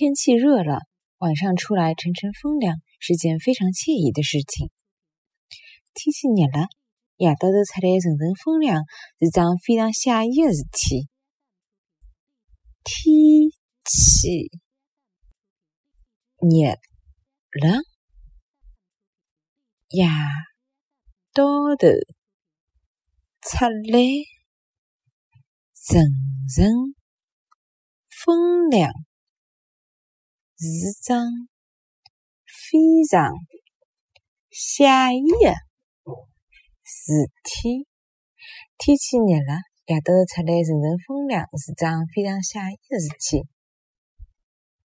天气热了，晚上出来乘乘风凉是件非常惬意的事情。天气热了，夜到头出来乘乘风凉是桩非常惬意的事体。天气热了，夜到头出来乘乘风凉。是桩非常惬意的事体。天气热了，夜到头出来乘乘风凉是桩非常惬意的事体。